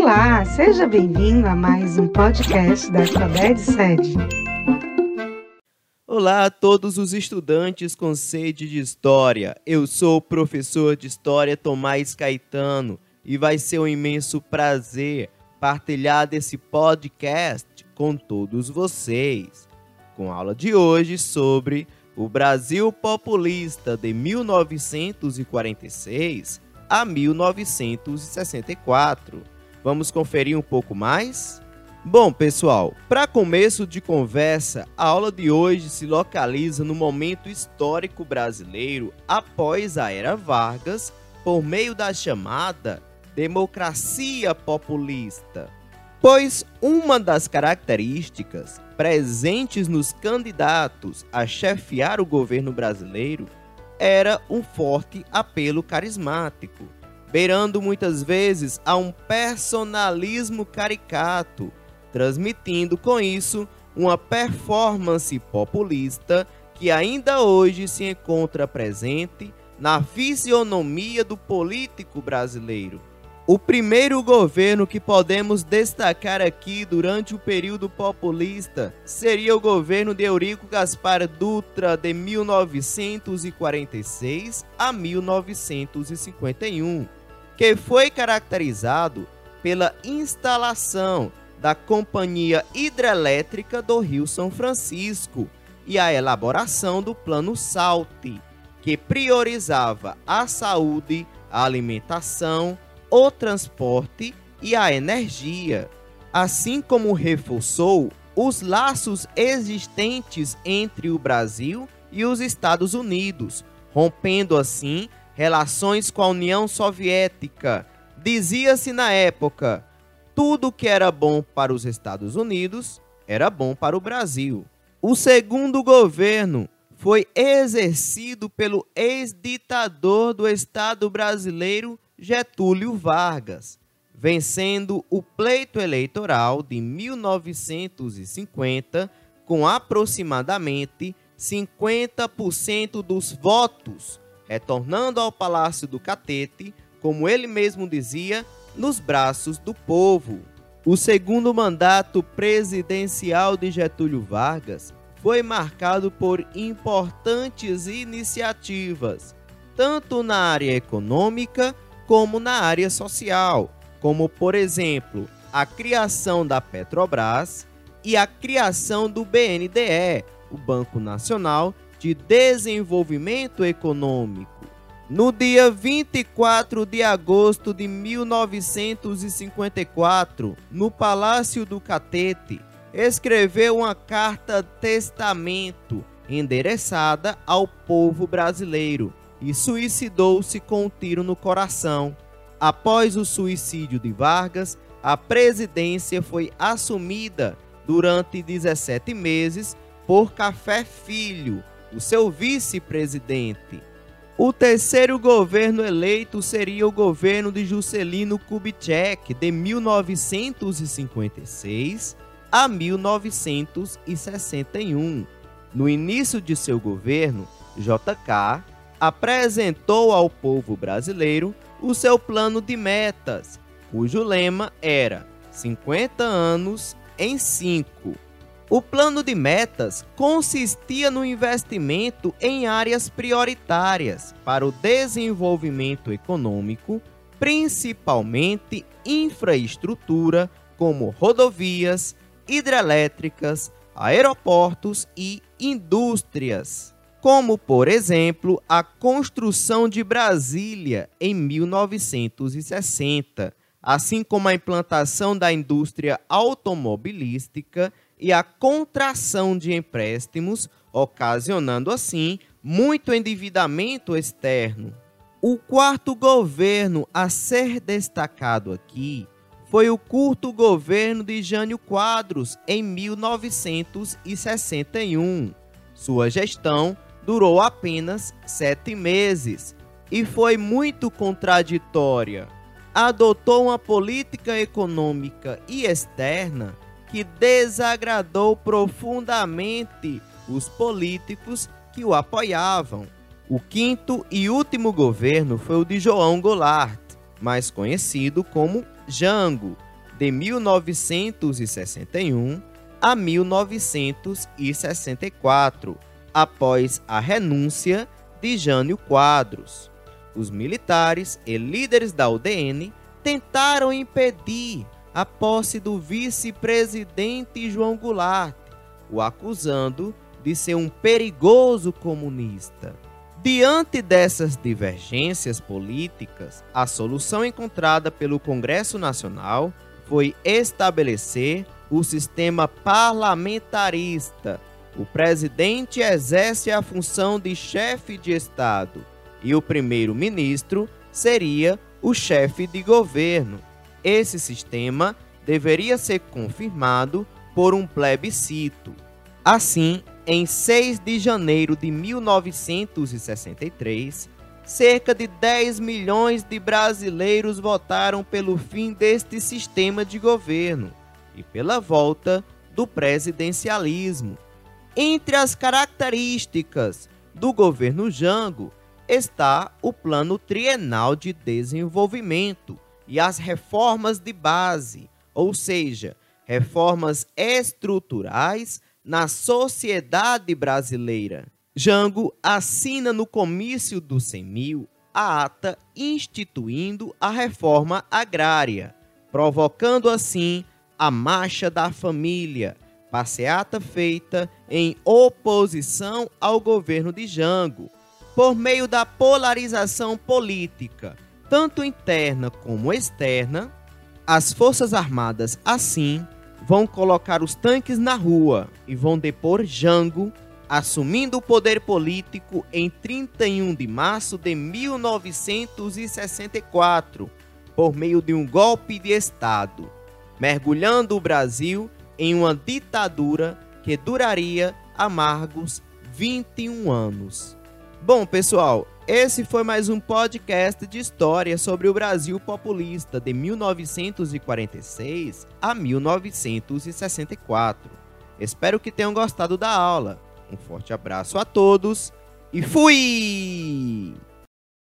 Olá, seja bem-vindo a mais um podcast da Alfabete Sede. Olá a todos os estudantes com sede de História. Eu sou o professor de História Tomás Caetano e vai ser um imenso prazer partilhar desse podcast com todos vocês. Com a aula de hoje sobre o Brasil populista de 1946 a 1964. Vamos conferir um pouco mais? Bom, pessoal, para começo de conversa, a aula de hoje se localiza no momento histórico brasileiro após a Era Vargas, por meio da chamada democracia populista. Pois uma das características presentes nos candidatos a chefiar o governo brasileiro era um forte apelo carismático, beirando muitas vezes a um personalismo caricato, transmitindo com isso uma performance populista que ainda hoje se encontra presente na fisionomia do político brasileiro. O primeiro governo que podemos destacar aqui durante o período populista seria o governo de Eurico Gaspar Dutra de 1946 a 1951, que foi caracterizado pela instalação da Companhia Hidrelétrica do Rio São Francisco e a elaboração do Plano Salte, que priorizava a saúde, a alimentação, o transporte e a energia, assim como reforçou os laços existentes entre o Brasil e os Estados Unidos, rompendo assim relações com a União Soviética. Dizia-se na época: tudo que era bom para os Estados Unidos era bom para o Brasil. O segundo governo foi exercido pelo ex-ditador do Estado brasileiro Getúlio Vargas, vencendo o pleito eleitoral de 1950 com aproximadamente 50% dos votos, retornando ao Palácio do Catete, como ele mesmo dizia, nos braços do povo. O segundo mandato presidencial de Getúlio Vargas foi marcado por importantes iniciativas, tanto na área econômica como na área social, como por exemplo, a criação da Petrobras e a criação do BNDE, o Banco Nacional de Desenvolvimento Econômico. No dia 24 de agosto de 1954, no Palácio do Catete, escreveu uma carta testamento endereçada ao povo brasileiro, e suicidou-se com um tiro no coração. Após o suicídio de Vargas, a presidência foi assumida durante 17 meses por Café Filho, o seu vice-presidente. O terceiro governo eleito seria o governo de Juscelino Kubitschek, de 1956 a 1961. No início de seu governo, JK apresentou ao povo brasileiro o seu plano de metas, cujo lema era 50 anos em 5. O plano de metas consistia no investimento em áreas prioritárias para o desenvolvimento econômico, principalmente infraestrutura como rodovias, hidrelétricas, aeroportos e indústrias como, por exemplo, a construção de Brasília em 1960, assim como a implantação da indústria automobilística e a contração de empréstimos, ocasionando assim muito endividamento externo. O quarto governo a ser destacado aqui foi o curto governo de Jânio Quadros em 1961. Sua gestão durou apenas sete meses e foi muito contraditória. Adotou uma política econômica e externa que desagradou profundamente os políticos que o apoiavam. O quinto e último governo foi o de João Goulart, mais conhecido como Jango, de 1961 a 1964, após a renúncia de Jânio Quadros. Os militares e líderes da UDN tentaram impedir a posse do vice-presidente João Goulart, o acusando de ser um perigoso comunista. Diante dessas divergências políticas, a solução encontrada pelo Congresso Nacional foi estabelecer o sistema parlamentarista. O presidente exerce a função de chefe de Estado e o primeiro-ministro seria o chefe de governo. Esse sistema deveria ser confirmado por um plebiscito. Assim, em 6 de janeiro de 1963, cerca de 10 milhões de brasileiros votaram pelo fim deste sistema de governo e pela volta do presidencialismo. Entre as características do governo Jango está o Plano Trienal de Desenvolvimento e as reformas de base, ou seja, reformas estruturais na sociedade brasileira. Jango assina no comício do 100 mil a ata instituindo a reforma agrária, provocando assim a Marcha da Família, passeata feita em oposição ao governo de Jango, por meio da polarização política, tanto interna como externa, as Forças Armadas, assim, vão colocar os tanques na rua e vão depor Jango, assumindo o poder político em 31 de março de 1964, por meio de um golpe de Estado, mergulhando o Brasil em uma ditadura que duraria amargos 21 anos. Bom, pessoal, esse foi mais um podcast de história sobre o Brasil populista de 1946 a 1964. Espero que tenham gostado da aula. Um forte abraço a todos e fui!